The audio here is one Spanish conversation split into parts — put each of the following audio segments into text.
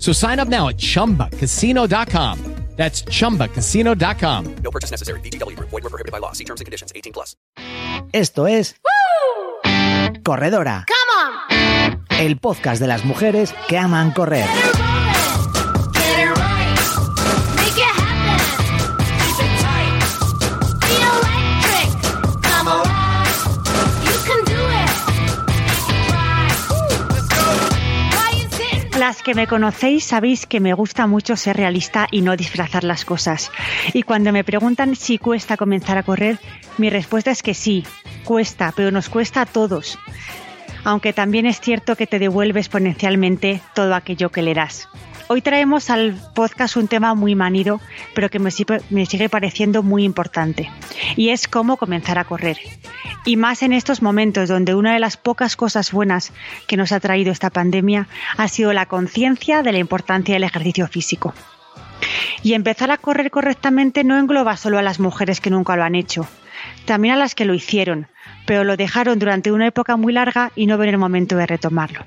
So sign up now at chumbacasino.com. That's chumbacasino.com. No purchase necessary. BGW. Void were prohibited by law. See terms and conditions 18 plus. Esto es Woo! Corredora. Come on. El podcast de las mujeres que aman correr. Las que me conocéis sabéis que me gusta mucho ser realista y no disfrazar las cosas. Y cuando me preguntan si cuesta comenzar a correr, mi respuesta es que sí, cuesta, pero nos cuesta a todos. Aunque también es cierto que te devuelve exponencialmente todo aquello que le das. Hoy traemos al podcast un tema muy manido, pero que me, si- me sigue pareciendo muy importante, y es cómo comenzar a correr. Y más en estos momentos donde una de las pocas cosas buenas que nos ha traído esta pandemia ha sido la conciencia de la importancia del ejercicio físico. Y empezar a correr correctamente no engloba solo a las mujeres que nunca lo han hecho, también a las que lo hicieron, pero lo dejaron durante una época muy larga y no ven el momento de retomarlo.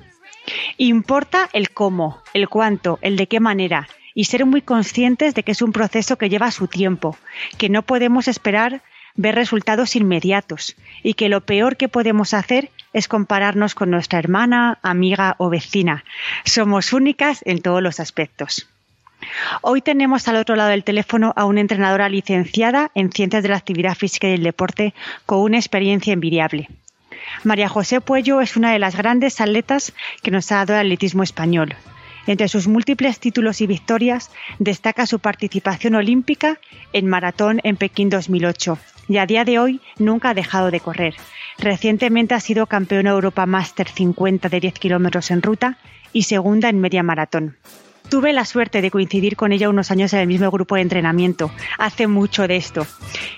Importa el cómo, el cuánto, el de qué manera y ser muy conscientes de que es un proceso que lleva su tiempo, que no podemos esperar ver resultados inmediatos y que lo peor que podemos hacer es compararnos con nuestra hermana, amiga o vecina. Somos únicas en todos los aspectos. Hoy tenemos al otro lado del teléfono a una entrenadora licenciada en Ciencias de la Actividad Física y del Deporte con una experiencia envidiable. María José Puello es una de las grandes atletas que nos ha dado el atletismo español. Entre sus múltiples títulos y victorias destaca su participación olímpica en maratón en Pekín 2008 y a día de hoy nunca ha dejado de correr. Recientemente ha sido campeona Europa Master 50 de 10 kilómetros en ruta y segunda en media maratón. Tuve la suerte de coincidir con ella unos años en el mismo grupo de entrenamiento. Hace mucho de esto.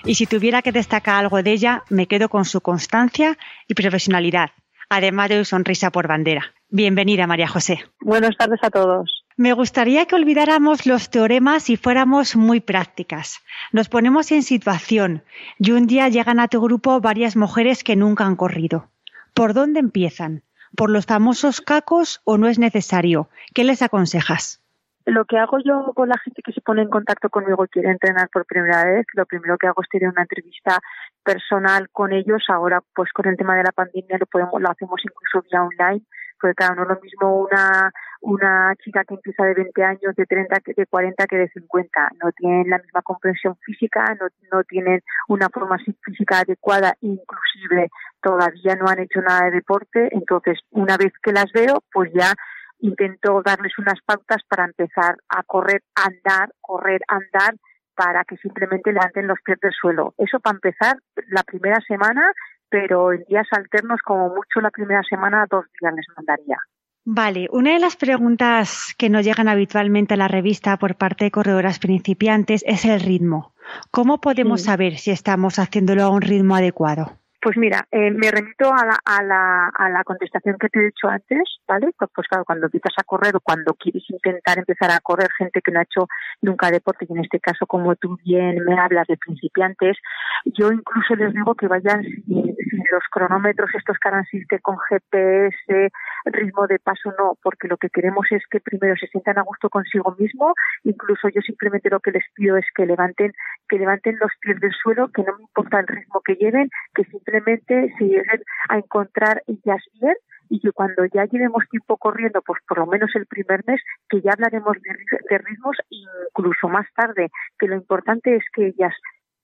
Y si tuviera que destacar algo de ella, me quedo con su constancia y profesionalidad, además de su sonrisa por bandera. Bienvenida, María José. Buenas tardes a todos. Me gustaría que olvidáramos los teoremas y fuéramos muy prácticas. Nos ponemos en situación y un día llegan a tu grupo varias mujeres que nunca han corrido. ¿Por dónde empiezan? ¿Por los famosos cacos o no es necesario? ¿Qué les aconsejas? Lo que hago yo con la gente que se pone en contacto conmigo y quiere entrenar por primera vez, lo primero que hago es tener una entrevista personal con ellos. Ahora, pues con el tema de la pandemia lo podemos, lo hacemos incluso vía online, porque claro, no lo mismo una una chica que empieza de 20 años, de 30, que- de 40 que de 50. No tienen la misma comprensión física, no, no tienen una forma así física adecuada, inclusive todavía no han hecho nada de deporte. Entonces, una vez que las veo, pues ya intento darles unas pautas para empezar a correr, andar, correr, andar, para que simplemente levanten los pies del suelo. Eso para empezar la primera semana, pero en días alternos, como mucho la primera semana, dos días les mandaría. Vale, una de las preguntas que nos llegan habitualmente a la revista por parte de corredoras principiantes es el ritmo. ¿Cómo podemos Sí. saber si estamos haciéndolo a un ritmo adecuado? Pues mira, eh, me remito a la, a, la, a la contestación que te he dicho antes, ¿vale? Pues, pues claro, cuando empiezas a correr o cuando quieres intentar empezar a correr, gente que no ha hecho nunca deporte, y en este caso, como tú bien me hablas de principiantes, yo incluso les digo que vayan sin, sin los cronómetros estos que ahora existen con GPS, ritmo de paso, no, porque lo que queremos es que primero se sientan a gusto consigo mismo, incluso yo simplemente lo que les pido es que levanten, que levanten los pies del suelo, que no me importa el ritmo que lleven, que simplemente se lleguen a encontrar ellas bien y que cuando ya llevemos tiempo corriendo, pues por lo menos el primer mes, que ya hablaremos de, de ritmos incluso más tarde, que lo importante es que ellas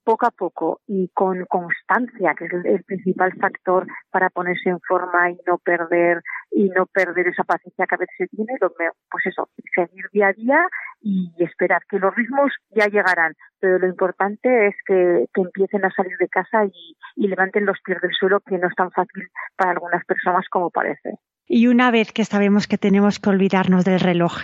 poco a poco y con constancia, que es el, principal factor para ponerse en forma y no perder y no perder esa paciencia que a veces se tiene, pues eso, seguir día a día y esperar que los ritmos ya llegarán, pero lo importante es que, que empiecen a salir de casa y levanten los pies del suelo, que no es tan fácil para algunas personas como parece. Y una vez que sabemos que tenemos que olvidarnos del reloj,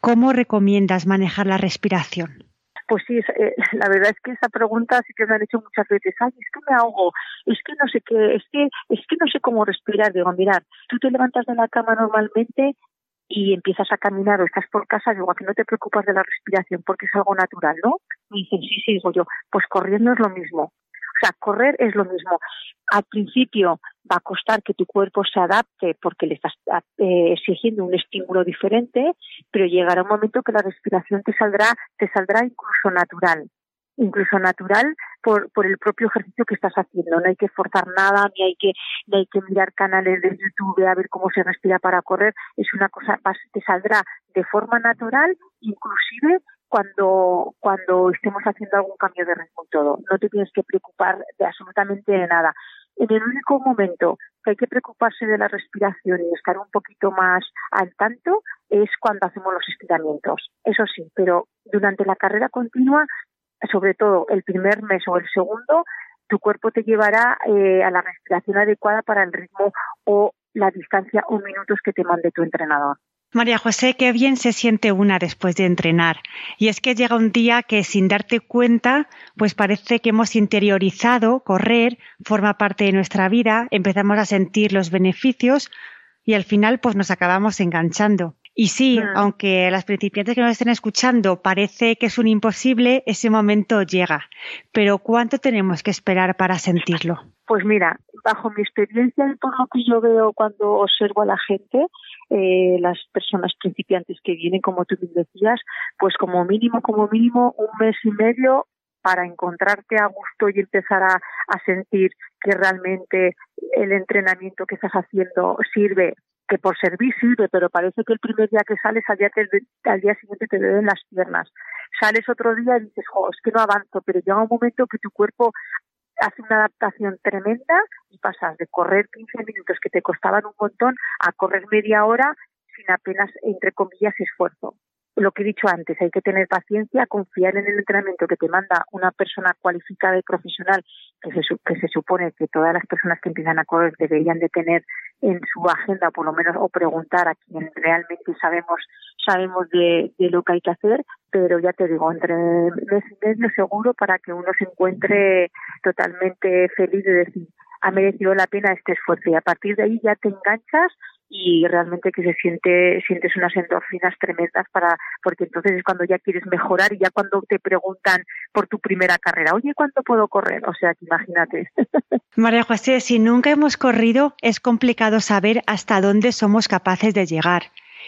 ¿cómo recomiendas manejar la respiración? Pues sí, eh, la verdad es que esa pregunta sí que me han hecho muchas veces. Ay, es que me ahogo, es que no sé qué, es que, es que no sé cómo respirar. Digo, mirar, tú te levantas de la cama normalmente y empiezas a caminar o estás por casa, digo, a que no te preocupas de la respiración porque es algo natural, ¿no? Me dicen, sí, sí, digo yo, pues corriendo es lo mismo. O sea, correr es lo mismo. Al principio va a costar que tu cuerpo se adapte porque le estás eh, exigiendo un estímulo diferente, pero llegará un momento que la respiración te saldrá, te saldrá incluso natural incluso natural por, por el propio ejercicio que estás haciendo. No hay que forzar nada, ni hay que, ni hay que mirar canales de YouTube a ver cómo se respira para correr. Es una cosa, te saldrá de forma natural, inclusive cuando, cuando estemos haciendo algún cambio de ritmo y todo. No te tienes que preocupar de absolutamente de nada. En el único momento que hay que preocuparse de la respiración y estar un poquito más al tanto es cuando hacemos los estiramientos. Eso sí, pero durante la carrera continua, sobre todo el primer mes o el segundo, tu cuerpo te llevará eh, a la respiración adecuada para el ritmo o la distancia o minutos que te mande tu entrenador. María José, qué bien se siente una después de entrenar. Y es que llega un día que sin darte cuenta, pues parece que hemos interiorizado, correr, forma parte de nuestra vida, empezamos a sentir los beneficios y al final pues nos acabamos enganchando. Y sí, mm. aunque las principiantes que nos estén escuchando parece que es un imposible, ese momento llega. Pero ¿cuánto tenemos que esperar para sentirlo? Pues mira, bajo mi experiencia y por lo que yo veo cuando observo a la gente, eh, las personas principiantes que vienen, como tú decías, pues como mínimo, como mínimo, un mes y medio para encontrarte a gusto y empezar a, a sentir que realmente el entrenamiento que estás haciendo sirve que por servir sirve, pero parece que el primer día que sales al día, al día siguiente te duelen las piernas. Sales otro día y dices, jo, es que no avanzo, pero llega un momento que tu cuerpo hace una adaptación tremenda y pasas de correr 15 minutos que te costaban un montón a correr media hora sin apenas, entre comillas, esfuerzo lo que he dicho antes, hay que tener paciencia, confiar en el entrenamiento que te manda una persona cualificada y profesional, que se, que se supone que todas las personas que empiezan a correr deberían de tener en su agenda, por lo menos, o preguntar a quien realmente sabemos sabemos de, de lo que hay que hacer, pero ya te digo, entre mes y seguro para que uno se encuentre totalmente feliz de decir, ha merecido la pena este esfuerzo y a partir de ahí ya te enganchas y realmente que se siente sientes unas endorfinas tremendas para porque entonces es cuando ya quieres mejorar y ya cuando te preguntan por tu primera carrera, oye, ¿cuánto puedo correr? O sea, que imagínate. María José, si nunca hemos corrido, es complicado saber hasta dónde somos capaces de llegar.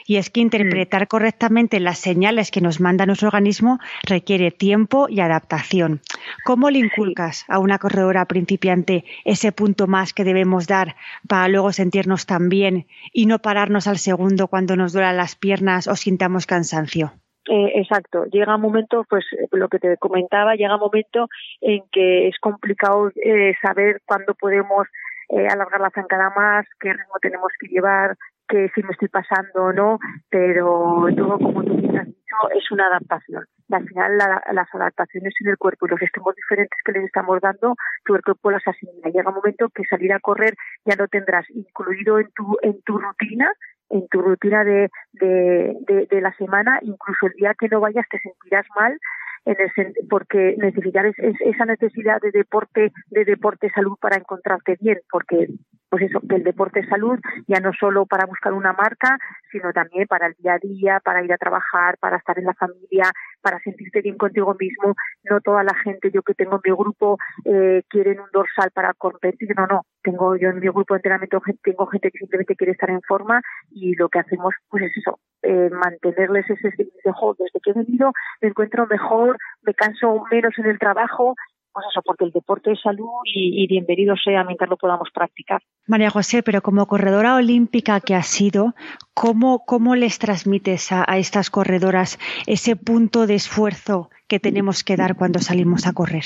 Y es que interpretar correctamente las señales que nos manda nuestro organismo requiere tiempo y adaptación. ¿Cómo le inculcas a una corredora principiante ese punto más que debemos dar para luego sentirnos tan bien y no pararnos al segundo cuando nos duelan las piernas o sintamos cansancio? Eh, exacto. Llega un momento, pues lo que te comentaba, llega un momento en que es complicado eh, saber cuándo podemos eh, alargar la zancada más, qué ritmo tenemos que llevar, que si me estoy pasando o no, pero todo, como tú has dicho, es una adaptación. al final, las adaptaciones en el cuerpo y los estímulos diferentes que les estamos dando, tu cuerpo las asimila. Llega un momento que salir a correr ya no tendrás incluido en tu, en tu rutina, en tu rutina de, de, de, de la semana, incluso el día que no vayas te sentirás mal en el, porque necesitar esa necesidad de deporte de deporte salud para encontrarte bien porque pues eso que el deporte es salud ya no solo para buscar una marca sino también para el día a día para ir a trabajar para estar en la familia para sentirte bien contigo mismo. No toda la gente yo que tengo en mi grupo eh, quieren un dorsal para competir. No no tengo yo en mi grupo de entrenamiento tengo gente que simplemente quiere estar en forma y lo que hacemos pues es eso eh, mantenerles ese de desde que he venido me encuentro mejor me canso menos en el trabajo pues eso, porque el deporte es salud y, y, bienvenido sea mientras lo podamos practicar. María José, pero como corredora olímpica que has sido, ¿cómo, cómo les transmites a, a, estas corredoras ese punto de esfuerzo que tenemos que dar cuando salimos a correr?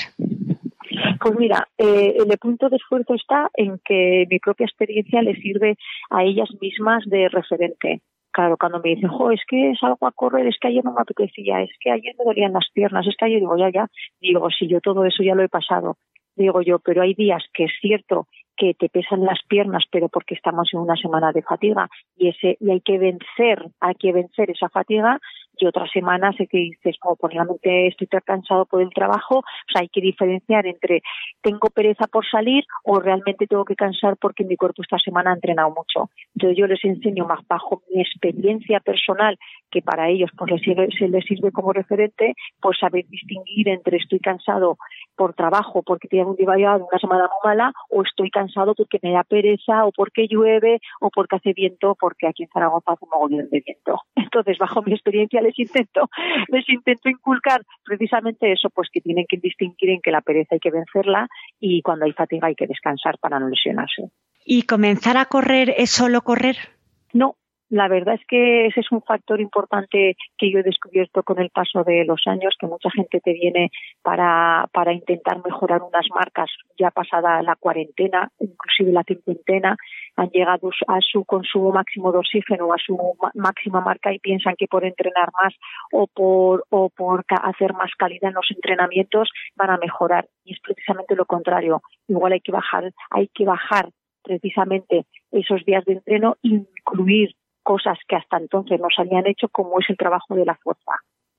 Pues mira, eh, el punto de esfuerzo está en que mi propia experiencia les sirve a ellas mismas de referente. Claro, cuando me dicen, jo, es que salgo a correr, es que ayer no me apetecía, es que ayer me dolían las piernas, es que ayer digo, ya, ya, digo, si yo todo eso ya lo he pasado, digo yo, pero hay días que es cierto que te pesan las piernas, pero porque estamos en una semana de fatiga y ese y hay que vencer, hay que vencer esa fatiga y otras semanas que dices, como por realmente estoy cansado por el trabajo, o sea, hay que diferenciar entre tengo pereza por salir o realmente tengo que cansar porque mi cuerpo esta semana ha entrenado mucho. Entonces yo les enseño más bajo mi experiencia personal, que para ellos pues les sirve, se les sirve como referente, pues saber distinguir entre estoy cansado por trabajo, porque tengo un día una semana muy mala, o estoy cansado porque me da pereza, o porque llueve, o porque hace viento, porque aquí en Zaragoza hace un de viento. Entonces, bajo mi experiencia, les intento, les intento inculcar precisamente eso, pues que tienen que distinguir en que la pereza hay que vencerla y cuando hay fatiga hay que descansar para no lesionarse. ¿Y comenzar a correr es solo correr? No, la verdad es que ese es un factor importante que yo he descubierto con el paso de los años, que mucha gente te viene para, para intentar mejorar unas marcas ya pasada la cuarentena, inclusive la cincuentena, han llegado a su consumo máximo de oxígeno, a su máxima marca y piensan que por entrenar más o por, o por hacer más calidad en los entrenamientos van a mejorar. Y es precisamente lo contrario. Igual hay que bajar, hay que bajar precisamente esos días de entreno, incluir cosas que hasta entonces no se habían hecho, como es el trabajo de la fuerza,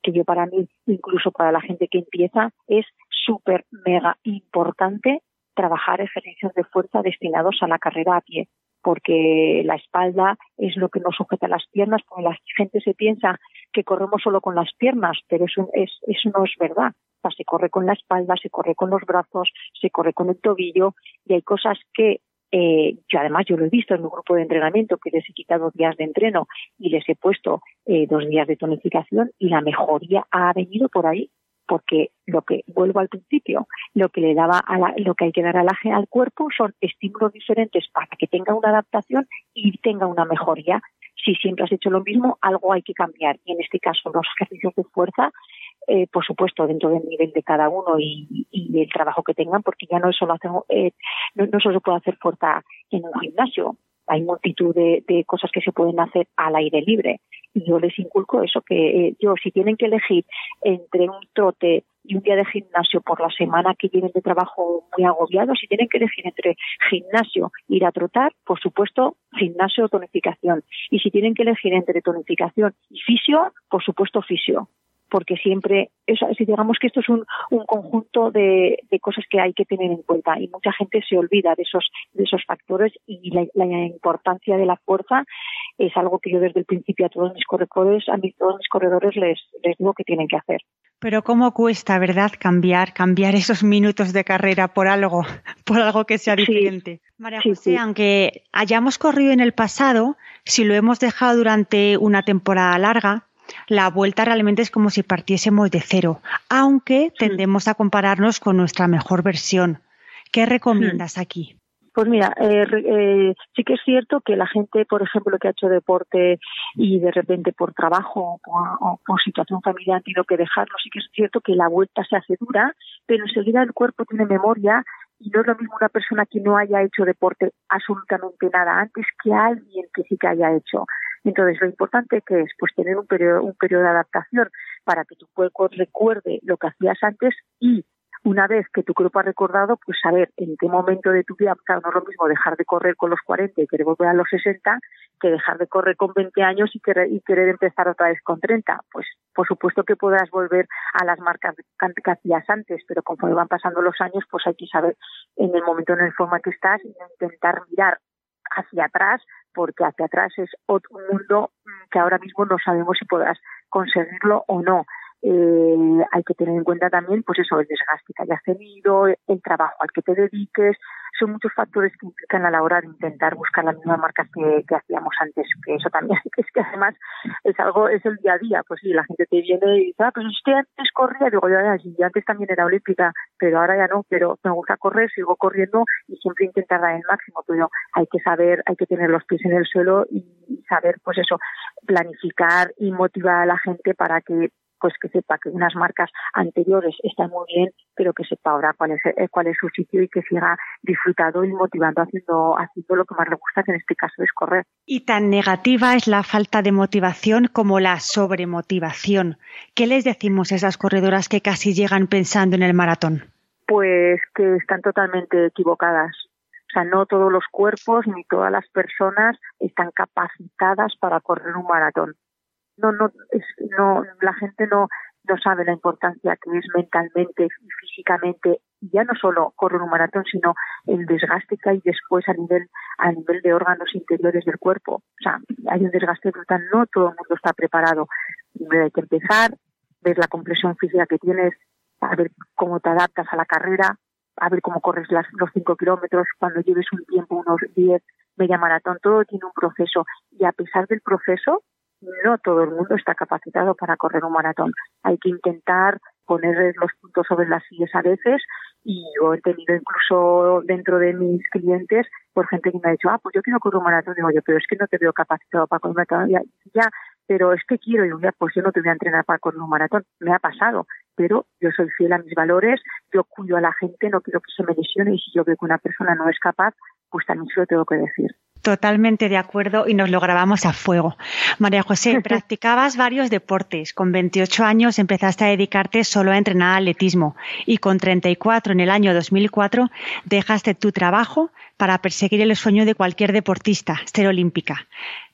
que yo para mí, incluso para la gente que empieza, es súper mega importante trabajar ejercicios de fuerza destinados a la carrera a pie, porque la espalda es lo que nos sujeta las piernas, porque la gente se piensa que corremos solo con las piernas, pero eso, es, eso no es verdad. O sea, se corre con la espalda, se corre con los brazos, se corre con el tobillo y hay cosas que eh, yo además yo lo he visto en un grupo de entrenamiento que les he quitado días de entreno y les he puesto eh, dos días de tonificación y la mejoría ha venido por ahí porque lo que vuelvo al principio lo que le daba a la, lo que hay que dar al, al cuerpo son estímulos diferentes para que tenga una adaptación y tenga una mejoría si siempre has hecho lo mismo algo hay que cambiar y en este caso los ejercicios de fuerza eh, por supuesto, dentro del nivel de cada uno y, y el trabajo que tengan, porque ya no solo hacemos, eh, no, solo se puede hacer fuerza en un gimnasio, hay multitud de, de, cosas que se pueden hacer al aire libre. Y yo les inculco eso, que eh, yo, si tienen que elegir entre un trote y un día de gimnasio por la semana que vienen de trabajo muy agobiados, si tienen que elegir entre gimnasio ir a trotar, por supuesto, gimnasio o tonificación. Y si tienen que elegir entre tonificación y fisio, por supuesto, fisio porque siempre, si digamos que esto es un, un conjunto de, de, cosas que hay que tener en cuenta y mucha gente se olvida de esos, de esos factores y la, la, importancia de la fuerza es algo que yo desde el principio a todos mis corredores, a mis, todos mis corredores les, les digo que tienen que hacer. Pero cómo cuesta, ¿verdad? Cambiar, cambiar esos minutos de carrera por algo, por algo que sea diferente. Sí, María José, sí, sí. aunque hayamos corrido en el pasado, si lo hemos dejado durante una temporada larga, la vuelta realmente es como si partiésemos de cero, aunque tendemos a compararnos con nuestra mejor versión. ¿Qué recomiendas aquí? Pues mira, eh, eh, sí que es cierto que la gente, por ejemplo, que ha hecho deporte y de repente por trabajo o por, o por situación familiar han tenido que dejarlo, sí que es cierto que la vuelta se hace dura, pero enseguida el cuerpo tiene memoria y no es lo mismo una persona que no haya hecho deporte absolutamente nada antes que alguien que sí que haya hecho. Entonces, lo importante que es pues tener un periodo, un periodo de adaptación para que tu cuerpo recuerde lo que hacías antes y una vez que tu cuerpo ha recordado, pues saber en qué momento de tu vida, claro, no es lo mismo dejar de correr con los 40 y querer volver a los 60 que dejar de correr con 20 años y querer, y querer empezar otra vez con 30. Pues por supuesto que podrás volver a las marcas que hacías antes, pero conforme van pasando los años, pues hay que saber en el momento en el forma que estás y intentar mirar hacia atrás porque hacia atrás es otro mundo que ahora mismo no sabemos si podrás conseguirlo o no. Eh, hay que tener en cuenta también, pues eso, el desgaste que hayas tenido, el trabajo al que te dediques, son muchos factores que implican a la hora de intentar buscar las mismas marcas que, hacíamos antes, que eso también es que además es algo, es el día a día, pues sí, la gente te viene y dice, ah, pues usted antes corría, digo yo, ya, sí, antes también era olímpica, pero ahora ya no, pero me gusta correr, sigo corriendo y siempre intentar dar el máximo, pero hay que saber, hay que tener los pies en el suelo y saber, pues eso, planificar y motivar a la gente para que pues que sepa que unas marcas anteriores están muy bien, pero que sepa ahora cuál es, eh, cuál es su sitio y que siga disfrutando y motivando haciendo, haciendo lo que más le gusta, que en este caso es correr. Y tan negativa es la falta de motivación como la sobremotivación. ¿Qué les decimos a esas corredoras que casi llegan pensando en el maratón? Pues que están totalmente equivocadas. O sea, no todos los cuerpos ni todas las personas están capacitadas para correr un maratón. No, no, es, no, la gente no, no sabe la importancia que es mentalmente y físicamente ya no solo correr un maratón, sino el desgaste que hay después a nivel, a nivel de órganos interiores del cuerpo. O sea, hay un desgaste brutal, no todo el mundo está preparado. Hay que empezar, ver la compresión física que tienes, a ver cómo te adaptas a la carrera, a ver cómo corres las, los cinco kilómetros, cuando lleves un tiempo, unos 10, media maratón, todo tiene un proceso. Y a pesar del proceso, no todo el mundo está capacitado para correr un maratón. Hay que intentar poner los puntos sobre las sillas a veces y yo he tenido incluso dentro de mis clientes por gente que me ha dicho, ah, pues yo quiero correr un maratón. Digo yo, pero es que no te veo capacitado para correr un maratón. Ya, ya pero es que quiero, y ya, pues yo no te voy a entrenar para correr un maratón. Me ha pasado, pero yo soy fiel a mis valores, yo cuido a la gente, no quiero que se me lesione y si yo veo que una persona no es capaz, pues también se lo tengo que decir. Totalmente de acuerdo y nos lo grabamos a fuego. María José, practicabas varios deportes. Con 28 años empezaste a dedicarte solo a entrenar atletismo y con 34 en el año 2004 dejaste tu trabajo para perseguir el sueño de cualquier deportista, ser olímpica.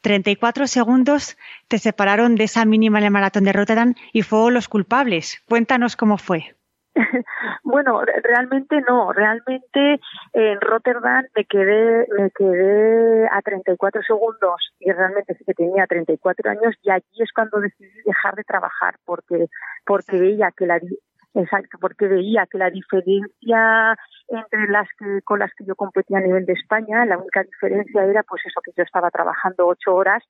34 segundos te separaron de esa mínima en el maratón de Rotterdam y fueron los culpables. Cuéntanos cómo fue. Bueno, realmente no. Realmente en Rotterdam me quedé, me quedé a 34 segundos y realmente sí que tenía 34 años y allí es cuando decidí dejar de trabajar porque porque veía que la exacto porque veía que la diferencia entre las que con las que yo competía a nivel de España la única diferencia era pues eso que yo estaba trabajando ocho horas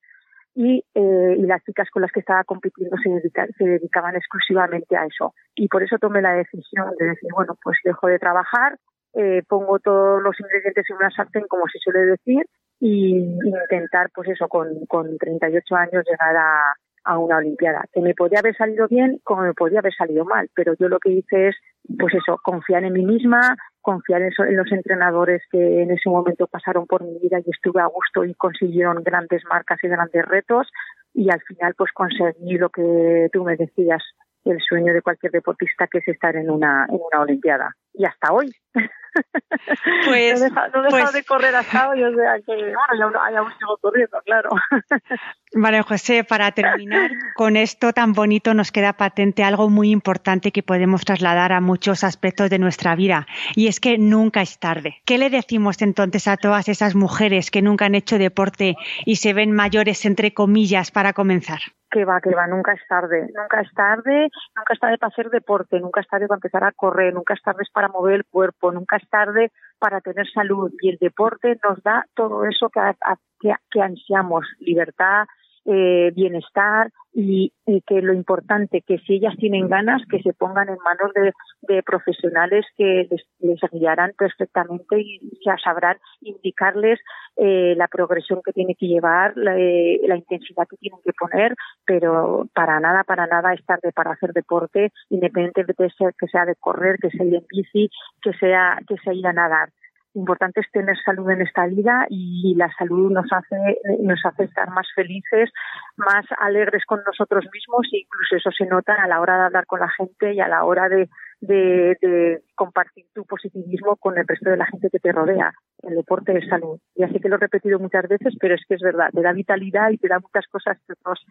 y, eh, y las chicas con las que estaba compitiendo se, se dedicaban exclusivamente a eso. Y por eso tomé la decisión de decir, bueno, pues dejo de trabajar, eh, pongo todos los ingredientes en una sartén, como se suele decir, y intentar, pues eso, con, con 38 años llegar a, a una Olimpiada. Que me podía haber salido bien como me podía haber salido mal, pero yo lo que hice es, pues eso, confiar en mí misma, confiar en, los entrenadores que en ese momento pasaron por mi vida y estuve a gusto y consiguieron grandes marcas y grandes retos y al final pues conseguí lo que tú me decías, el sueño de cualquier deportista que es estar en una, en una Olimpiada. Y hasta hoy. Pues, no he dejado, no he dejado pues- de correr hasta hoy, o sea que, bueno, ya, ya aún sigo corriendo, claro. María José, para terminar con esto tan bonito nos queda patente algo muy importante que podemos trasladar a muchos aspectos de nuestra vida y es que nunca es tarde. ¿Qué le decimos entonces a todas esas mujeres que nunca han hecho deporte y se ven mayores entre comillas para comenzar? Que va, que va, nunca es tarde, nunca es tarde, nunca es tarde para hacer deporte, nunca es tarde para empezar a correr, nunca es tarde para mover el cuerpo, nunca es tarde para tener salud. Y el deporte nos da todo eso que, que, que ansiamos, libertad, eh, bienestar y, y, que lo importante que si ellas tienen ganas que se pongan en manos de, de profesionales que les, les, guiarán perfectamente y ya sabrán indicarles eh, la progresión que tiene que llevar, la, eh, la, intensidad que tienen que poner, pero para nada, para nada es tarde para hacer deporte, independientemente de ser, que sea de correr, que sea ir en bici, que sea, que sea ir a nadar importante es tener salud en esta vida y la salud nos hace nos hace estar más felices, más alegres con nosotros mismos e incluso eso se nota a la hora de hablar con la gente y a la hora de, de, de compartir tu positivismo con el resto de la gente que te rodea. El deporte es salud. Y así que lo he repetido muchas veces, pero es que es verdad, te da vitalidad y te da muchas cosas que, otros,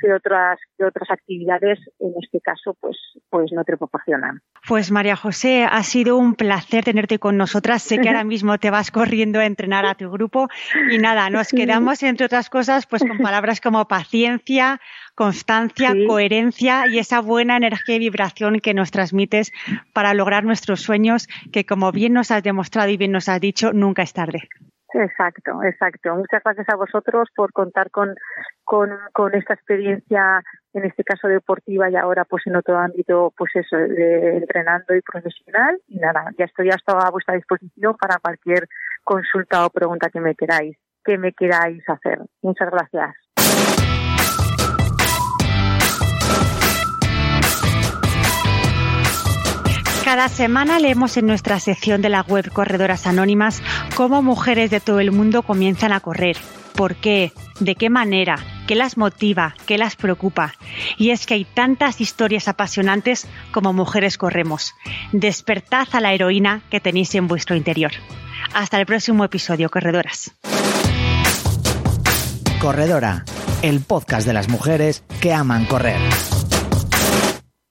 que otras que otras actividades, en este caso, pues, pues no te proporcionan. Pues María José, ha sido un placer tenerte con nosotras. Sé que ahora mismo te vas corriendo a entrenar a tu grupo y nada, nos quedamos entre otras cosas pues con palabras como paciencia, constancia, sí. coherencia y esa buena energía y vibración que nos transmites para lograr nuestros sueños, que como bien nos has demostrado y bien nos has dicho, nunca es tarde. Exacto, exacto. Muchas gracias a vosotros por contar con, con, con esta experiencia, en este caso deportiva y ahora pues en otro ámbito, pues eso, de entrenando y profesional. Y nada, ya estoy hasta a vuestra disposición para cualquier consulta o pregunta que me queráis, que me queráis hacer. Muchas gracias. Cada semana leemos en nuestra sección de la web Corredoras Anónimas cómo mujeres de todo el mundo comienzan a correr. ¿Por qué? ¿De qué manera? ¿Qué las motiva? ¿Qué las preocupa? Y es que hay tantas historias apasionantes como mujeres corremos. Despertad a la heroína que tenéis en vuestro interior. Hasta el próximo episodio, corredoras. Corredora, el podcast de las mujeres que aman correr.